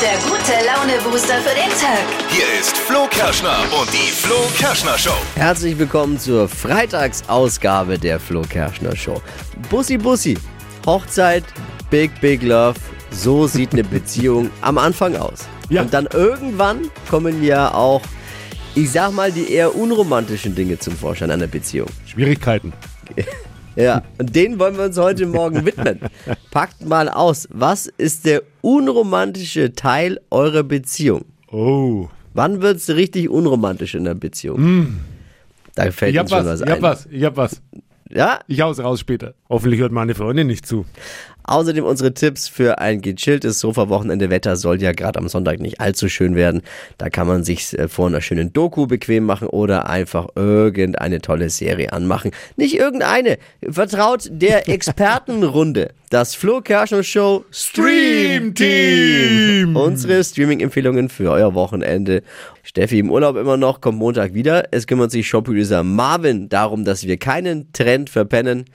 der gute Laune-Booster für den Tag. Hier ist Flo Kerschner und die Flo Kerschner Show. Herzlich willkommen zur Freitagsausgabe der Flo Kerschner Show. Bussi Bussi, Hochzeit, Big Big Love, so sieht eine Beziehung am Anfang aus. Ja. Und dann irgendwann kommen ja auch, ich sag mal, die eher unromantischen Dinge zum Vorschein einer Beziehung. Schwierigkeiten. Ja, und denen wollen wir uns heute Morgen widmen. Packt mal aus, was ist der unromantische Teil eurer Beziehung? Oh. Wann wird es richtig unromantisch in der Beziehung? Da fällt Ich uns hab schon was, was ich hab ein. was, ich hab was. Ja, Ich hau's raus später. Hoffentlich hört meine Freundin nicht zu. Außerdem unsere Tipps für ein gechilltes Sofa-Wochenende. Wetter soll ja gerade am Sonntag nicht allzu schön werden. Da kann man sich äh, vor einer schönen Doku bequem machen oder einfach irgendeine tolle Serie anmachen. Nicht irgendeine. Vertraut der Expertenrunde. Das Flo Kerschner Show Stream Team. Unsere Streaming-Empfehlungen für euer Wochenende. Steffi im Urlaub immer noch, kommt Montag wieder. Es kümmert sich Showproducer Marvin darum, dass wir keinen Trend verpennen.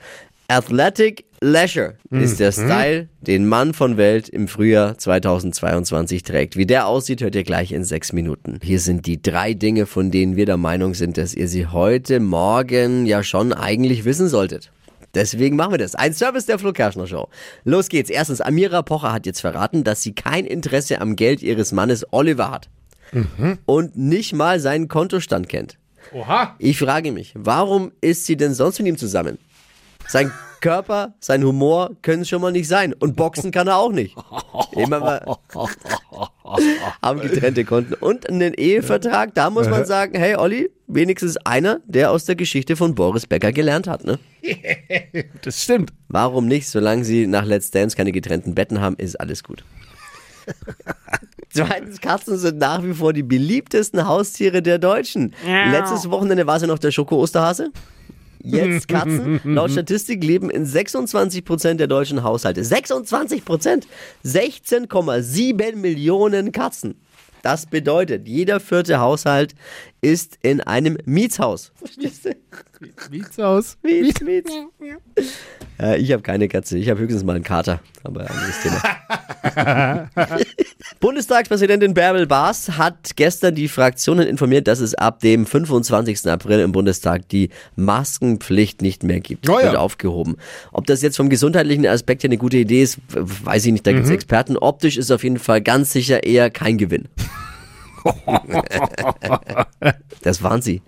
Athletic Leisure ist der Style, den Mann von Welt im Frühjahr 2022 trägt. Wie der aussieht, hört ihr gleich in sechs Minuten. Hier sind die drei Dinge, von denen wir der Meinung sind, dass ihr sie heute Morgen ja schon eigentlich wissen solltet. Deswegen machen wir das. Ein Service der Flo Kerschner Show. Los geht's. Erstens, Amira Pocher hat jetzt verraten, dass sie kein Interesse am Geld ihres Mannes Oliver hat. Und nicht mal seinen Kontostand kennt. Oha. Ich frage mich, warum ist sie denn sonst mit ihm zusammen? Sein Körper, sein Humor können es schon mal nicht sein. Und boxen kann er auch nicht. Immer mal haben getrennte Konten und einen Ehevertrag. Da muss man sagen, hey Olli, wenigstens einer, der aus der Geschichte von Boris Becker gelernt hat. Ne? Das stimmt. Warum nicht? Solange sie nach Let's Dance keine getrennten Betten haben, ist alles gut. Zweitens, Katzen sind nach wie vor die beliebtesten Haustiere der Deutschen. Letztes Wochenende war es ja noch der Schoko-Osterhase. Jetzt Katzen. Laut Statistik leben in 26% der deutschen Haushalte. 26%! 16,7 Millionen Katzen. Das bedeutet, jeder vierte Haushalt ist in einem Mietshaus. Verstehst du? Sieht's aus? Mietz, Mietz. Äh, ich habe keine Katze, ich habe höchstens mal einen Kater. Aber anderes Thema. Bundestagspräsidentin Bärbel Baas hat gestern die Fraktionen informiert, dass es ab dem 25. April im Bundestag die Maskenpflicht nicht mehr gibt. Oh ja. Wird aufgehoben. Ob das jetzt vom gesundheitlichen Aspekt her eine gute Idee ist, weiß ich nicht, da gibt's Experten. Optisch ist auf jeden Fall ganz sicher eher kein Gewinn. Das waren sie.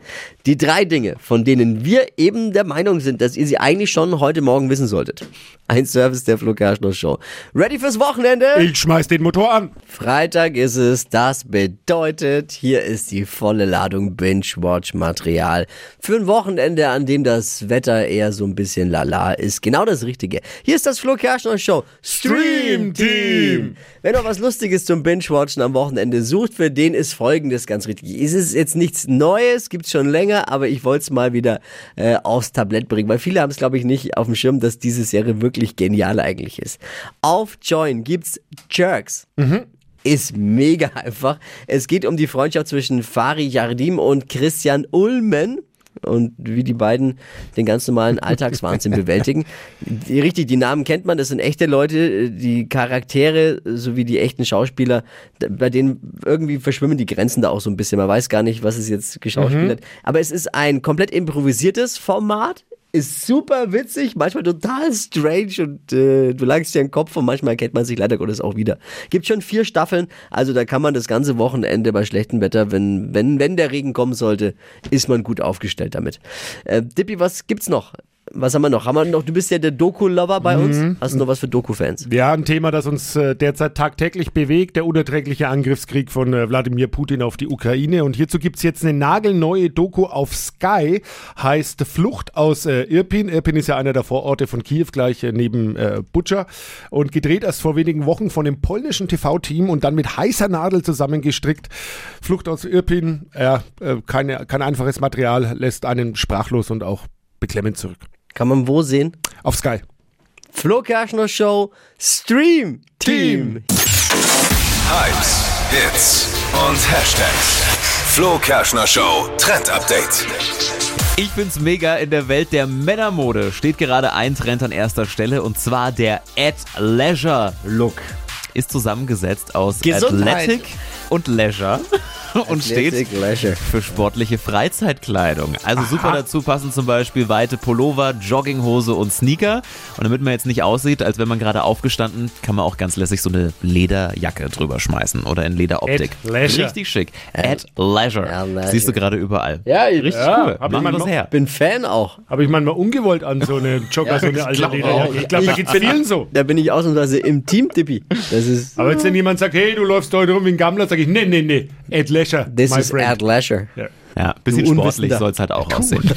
Die drei Dinge, von denen wir eben der Meinung sind, dass ihr sie eigentlich schon heute Morgen wissen solltet. Ein Service der Flo Kerschner Show. Ready fürs Wochenende? Ich schmeiß den Motor an. Freitag ist es. Das bedeutet, hier ist die volle Ladung Binge-Watch-Material für ein Wochenende, an dem das Wetter eher so ein bisschen lala ist. Genau das Richtige. Hier ist das Flo Kerschner Show Stream Team. Wenn ihr was Lustiges zum Binge-Watchen am Wochenende sucht, für den ist folgendes ganz richtig. Es ist jetzt nichts Neues, gibt's schon länger, aber ich wollte es mal wieder äh, aufs Tablett bringen, weil viele haben es, glaube ich, nicht auf dem Schirm, dass diese Serie wirklich genial eigentlich ist. Auf Join gibt's Jerks ist mega einfach. Es geht um die Freundschaft zwischen Fari Jardim und Christian Ulmen. Und wie die beiden den ganz normalen Alltagswahnsinn bewältigen. Die, richtig, die Namen kennt man, das sind echte Leute, die Charaktere sowie die echten Schauspieler, bei denen irgendwie verschwimmen die Grenzen da auch so ein bisschen. Man weiß gar nicht, was es jetzt geschauspielert. Aber es ist ein komplett improvisiertes Format. Ist super witzig, manchmal total strange und äh, du langst dir den Kopf und manchmal erkennt man sich leider Gottes auch wieder. Gibt schon vier Staffeln, also da kann man das ganze Wochenende bei schlechtem Wetter, wenn, wenn, wenn der Regen kommen sollte, ist man gut aufgestellt damit. Äh, Dippi, was gibt's noch? Was haben wir noch? Haben wir noch? Du bist ja der Doku-Lover bei uns. Hast du noch was für Doku-Fans? Ja, ein Thema, das uns äh, derzeit tagtäglich bewegt, der unerträgliche Angriffskrieg von äh, Wladimir Putin auf die Ukraine. Und hierzu gibt's jetzt eine nagelneue Doku auf Sky, heißt Flucht aus äh, Irpin. Irpin ist ja einer der Vororte von Kiew, gleich äh, neben äh, Butscha. Und gedreht erst vor wenigen Wochen von dem polnischen TV-Team und dann mit heißer Nadel zusammengestrickt. Flucht aus Irpin, ja, äh, keine, kein einfaches Material, lässt einen sprachlos und auch beklemmend zurück. Kann man wo sehen? Auf Sky. Flo Kerschner Show Stream Team. Hypes, Hits und Hashtags. Flo Kerschner Show Trend Update. Ich find's mega. In der Welt der Männermode steht gerade ein Trend an erster Stelle und zwar der At Leisure Look. ist zusammengesetzt aus Gesundheit. Athletic und Leisure und steht für sportliche Freizeitkleidung. Also super dazu passen zum Beispiel weite Pullover, Jogginghose und Sneaker. Und damit man jetzt nicht aussieht, als wenn man gerade aufgestanden, kann man auch ganz lässig so eine Lederjacke drüber schmeißen oder in Lederoptik. At Leisure. Richtig schick. At Leisure. At Leisure. Siehst du gerade überall. Ja, ich Richtig Ja, cool. hab ich mal noch- her. bin Fan auch. Habe ich manchmal ungewollt an so eine Jogger, so eine alte Lederjacke. Ich glaube, da geht's vielen so. Da bin ich ausnahmsweise im Team, Dippi. Das ist, Aber jetzt, wenn jemand sagt, hey, du läufst heute rum wie ein Gammler, sage ich, nee, nee, nee, Ed Leisure, this my is friend. Ad Leisure. Ja. Ja, bisschen Du sportlich soll es halt auch aussehen.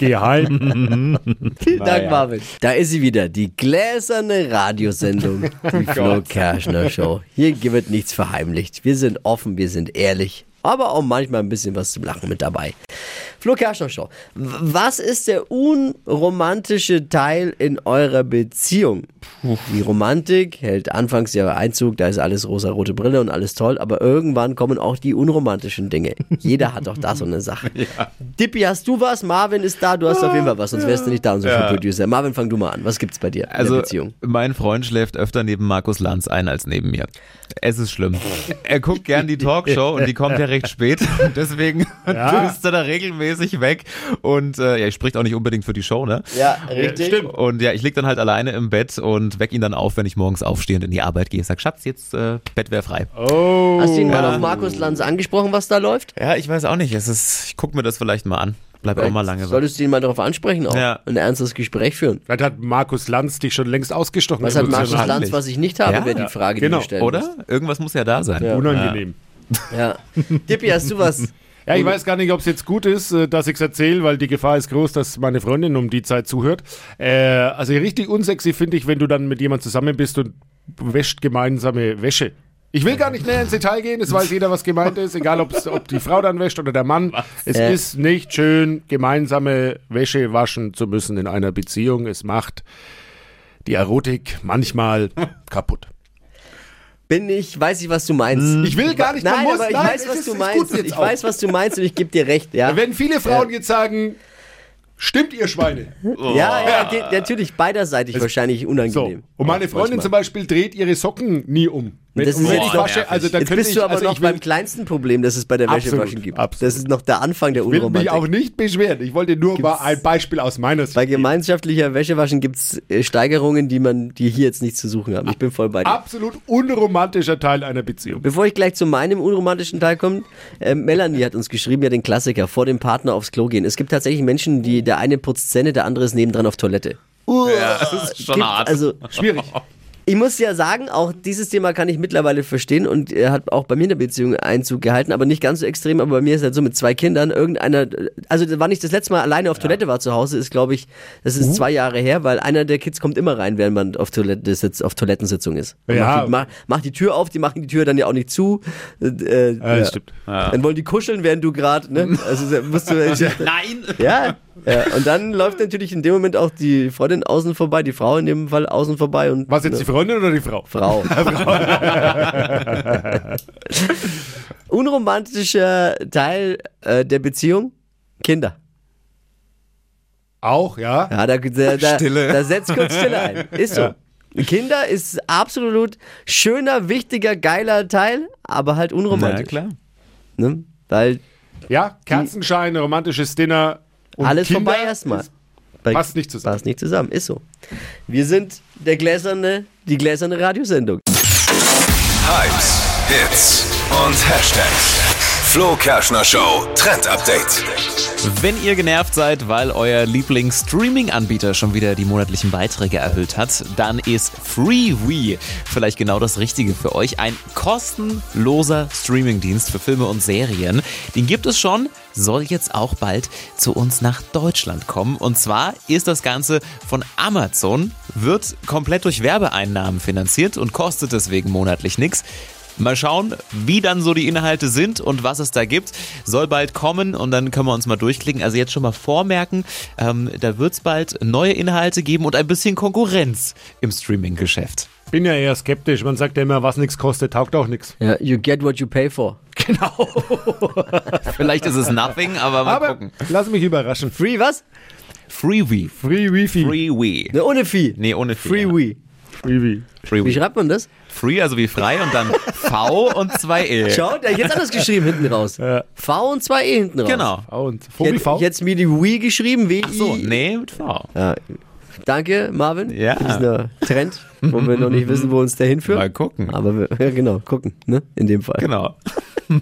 Geh heim. Vielen Dank, Marvin. Da ist sie wieder, die gläserne Radiosendung, die Flo Kerschner Show. Hier wird nichts verheimlicht. Wir sind offen, wir sind ehrlich, aber auch manchmal ein bisschen was zum Lachen mit dabei. Flo Kerschner Show. Was ist der unromantische Teil in eurer Beziehung? Die Romantik hält anfangs ja Einzug, da ist alles rosa-rote Brille und alles toll, aber irgendwann kommen auch die unromantischen Dinge. Jeder hat doch da so eine Sache. Dippi, hast du was? Marvin ist da, du hast auf jeden Fall was, sonst wärst du nicht da, unser Producer. Marvin, fang du mal an. Was gibt's bei dir in Also, der Beziehung? mein Freund schläft öfter neben Markus Lanz ein als neben mir. Es ist schlimm. Er guckt gern die Talkshow und die kommt ja recht spät. Deswegen Ja. düst er da regelmäßig weg. Und äh, ja, ich spricht auch nicht unbedingt für die Show, ne? Ja, richtig. stimmt. Und ja, ich lieg dann halt alleine im Bett und weck ihn dann auf, wenn ich morgens aufstehe und in die Arbeit gehe. Sag, Schatz, jetzt äh, Bett wäre frei. Oh. Hast du ihn mal auf Markus Lanz angesprochen, was da läuft? Ja, ich weiß auch nicht. Es ist, ich guck mir das vielleicht mal an. Bleib auch mal lange. Solltest du ihn mal darauf ansprechen auch. Ja. Ein ernstes Gespräch führen. Vielleicht hat Markus Lanz dich schon längst ausgestochen. Was hat Markus. Lanz, was ich nicht habe, Ja. wäre die Frage, Genau. die du stellen Oder? Irgendwas muss ja da sein. Unangenehm. musst. Ja. Dippi, hast du was? Ja, ich weiß gar nicht, ob es jetzt gut ist, äh, dass ich es erzähle, weil die Gefahr ist groß, dass meine Freundin um die Zeit zuhört. Äh, also richtig unsexy finde ich, wenn du dann mit jemand zusammen bist und wäscht gemeinsame Wäsche. Ich will gar nicht näher ins Detail gehen, es weiß jeder, was gemeint ist, egal ob die Frau dann wäscht oder der Mann. Es Äh. ist nicht schön, gemeinsame Wäsche waschen zu müssen in einer Beziehung. Es macht die Erotik manchmal kaputt. Bin ich, weiß ich, was du meinst. Ich will gar nicht, Nein, muss- aber ich nein, weiß, es was ist- du meinst. Ich weiß, was du meinst und ich gebe dir recht, ja. Da werden viele Frauen jetzt sagen, stimmt ihr Schweine? Ja, ja, die, natürlich beiderseitig wahrscheinlich So. unangenehm. Und meine Freundin Manchmal. zum Beispiel dreht ihre Socken nie um. Das ist jetzt ich nervig. also Jetzt bist ich, du aber also noch ich beim kleinsten Problem, das es bei der Wäschewaschen gibt. absolut. Das ist noch der Anfang der will mich Unromantik. auch nicht beschweren. Ich wollte nur mal Gibt's- ein Beispiel aus meiner Sicht. Bei gemeinschaftlicher Wäschewaschen gibt es Steigerungen, die man, die hier jetzt nichts zu suchen haben. Ich bin voll bei dir. Absolut unromantischer Teil einer Beziehung. Bevor ich gleich zu meinem unromantischen Teil komme, äh, Melanie hat uns geschrieben, ja den Klassiker, vor dem Partner aufs Klo gehen. Es gibt tatsächlich Menschen, die der eine putzt Zähne, der andere ist nebendran auf Toilette. Ja, das ist schon Gibt, hart. also Schwierig. Ich muss ja sagen, auch dieses Thema kann ich mittlerweile verstehen und er hat auch bei mir in der Beziehung Einzug gehalten, aber nicht ganz so extrem, aber bei mir ist halt so mit zwei Kindern, irgendeiner, also wann ich das letzte Mal alleine auf Toilette war zu Hause, ist glaube ich, das ist zwei Jahre her, weil einer der Kids kommt immer rein, während man auf, Toilette sitzt, auf Toilettensitzung ist. Und Ja. Macht die, mach, macht die Tür auf, die machen die Tür dann ja auch nicht zu. Äh, äh, Ja, das stimmt. Dann wollen die kuscheln, während du gerade, ne? Also musst du, Nein! ja, ja. Und dann läuft natürlich in dem Moment auch die Freundin außen vorbei, die Frau in dem Fall außen vorbei und Was jetzt die Freundin oder die Frau? Frau. Unromantischer Teil äh, der Beziehung? Kinder. Auch, ja. Ja, da, da, da, Stille. da setzt kurz Stille ein. Ist so. Kinder ist absolut schöner, wichtiger, geiler Teil, aber halt Na unromantisch. klar. Ne? Weil Ja, Kerzenschein, romantisches Dinner. Und alles Kinder vorbei erstmal. Passt nicht zusammen. Passt nicht zusammen, ist so. Wir sind der gläserne, die gläserne Radiosendung. Hypes, Hits und Hashtags. Flo Kerschner Show Trend Update. Wenn ihr genervt seid, weil euer Lieblings-Streaming-Anbieter schon wieder die monatlichen Beiträge erhöht hat, dann ist FreeWe vielleicht genau das Richtige für euch. Ein kostenloser Streaming-Dienst für Filme und Serien. Den gibt es schon, soll jetzt auch bald zu uns nach Deutschland kommen. Und zwar ist das Ganze von Amazon, wird komplett durch Werbeeinnahmen finanziert und kostet deswegen monatlich nichts. Mal schauen, wie dann so die Inhalte sind und was es da gibt. Soll bald kommen und dann können wir uns mal durchklicken. Also jetzt schon mal vormerken, ähm, da wird es bald neue Inhalte geben und ein bisschen Konkurrenz im Streaming-Geschäft. Bin ja eher skeptisch. Man sagt ja immer, was nichts kostet, taugt auch nichts. Ja, you get what you pay for. Vielleicht ist es nothing, aber mal Aber gucken. lass mich überraschen. Free was? Freewee. Free Wifi. Freewee. Ne, ohne Vieh. Nee, ohne Fee, Free ja. Wii. Freebie. Free Wie schreibt man das? Free, also wie frei und dann V und zwei E. Schau, der hat jetzt anders geschrieben hinten raus. Ja. V und zwei E hinten raus. Genau. V und V wie hätte V. jetzt mir die Wii geschrieben, wie Ach so, nee, mit V. Ja. Danke, Marvin, Ja. für diesen Trend, wo wir noch nicht wissen, wo uns der hinführt. Mal gucken. Aber wir, ja, genau, gucken, ne? In dem Fall. Genau.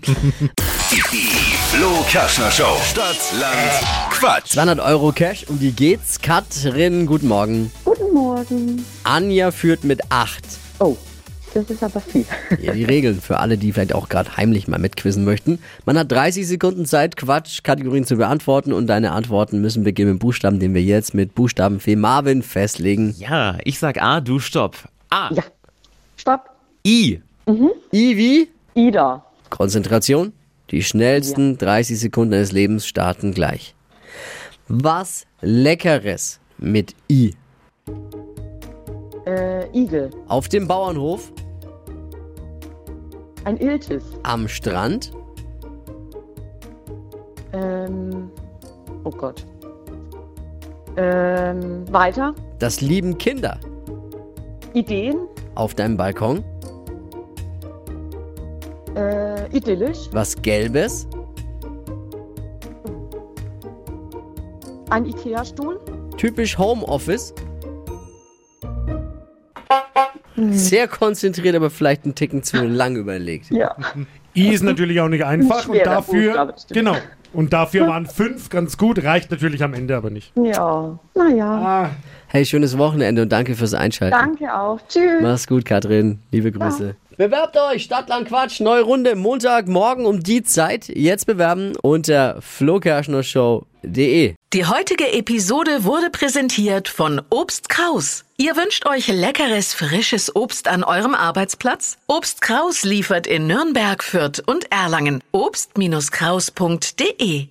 Flo Kerschner Show. Stadt, Land, Quatsch. 200 Euro Cash, um die geht's. Katrin, guten Morgen. Guten Morgen. Anja führt mit 8. Oh, das ist aber viel. Ja, die Regeln für alle, die vielleicht auch gerade heimlich mal mitquizzen möchten. Man hat 30 Sekunden Zeit, Quatsch-Kategorien zu beantworten und deine Antworten müssen beginnen mit Buchstaben, den wir jetzt mit Buchstabenfee Marvin festlegen. Ja, ich sag A, du stopp. A. Ja. Stopp. I. Ivi, Ida. Konzentration. Die schnellsten 30 Sekunden deines Lebens starten gleich. Was Leckeres mit I. Äh, Igel. Auf dem Bauernhof, Ein Iltis. am Strand, Ähm, oh Gott. Ähm, weiter. das lieben Kinder. Ideen. Auf deinem Balkon, Äh, idyllisch. was Gelbes, Ein Ikea-Stuhl. typisch Homeoffice. Sehr konzentriert, aber vielleicht einen Ticken zu lang überlegt. Ja. I ist natürlich auch nicht einfach und dafür, stimmt. genau. Und dafür waren fünf ganz gut, reicht natürlich am Ende aber nicht. Ja. Naja. Ah, Hey, schönes Wochenende und danke fürs Einschalten. Danke auch. Tschüss. Mach's gut, Katrin. Liebe Grüße. Bewerbt euch, Stadtland Quatsch, neue Runde, Montag, morgen um die Zeit. Jetzt bewerben unter flokerschnershow.de. Die heutige Episode wurde präsentiert von Obst Kraus. Ihr wünscht euch leckeres, frisches Obst an eurem Arbeitsplatz? Obst Kraus liefert in Nürnberg, Fürth und Erlangen. Obst-Kraus.de